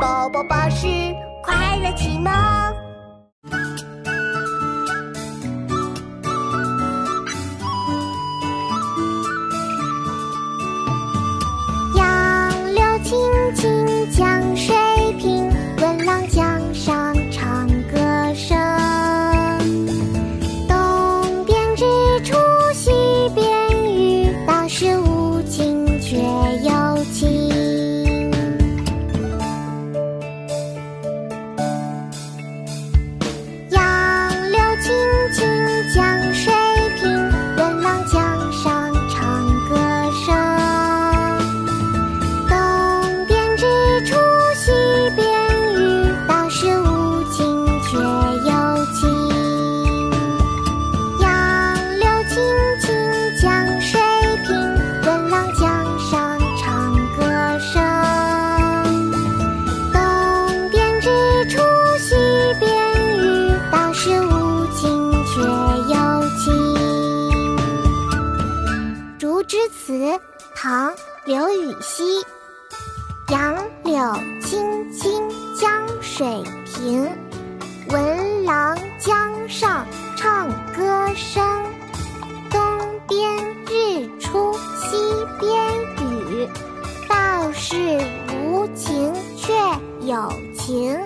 宝宝巴士快乐启蒙。之词唐刘禹锡。杨柳青青江水平闻郎江上唱歌声。东边日出西边雨道是无晴却有晴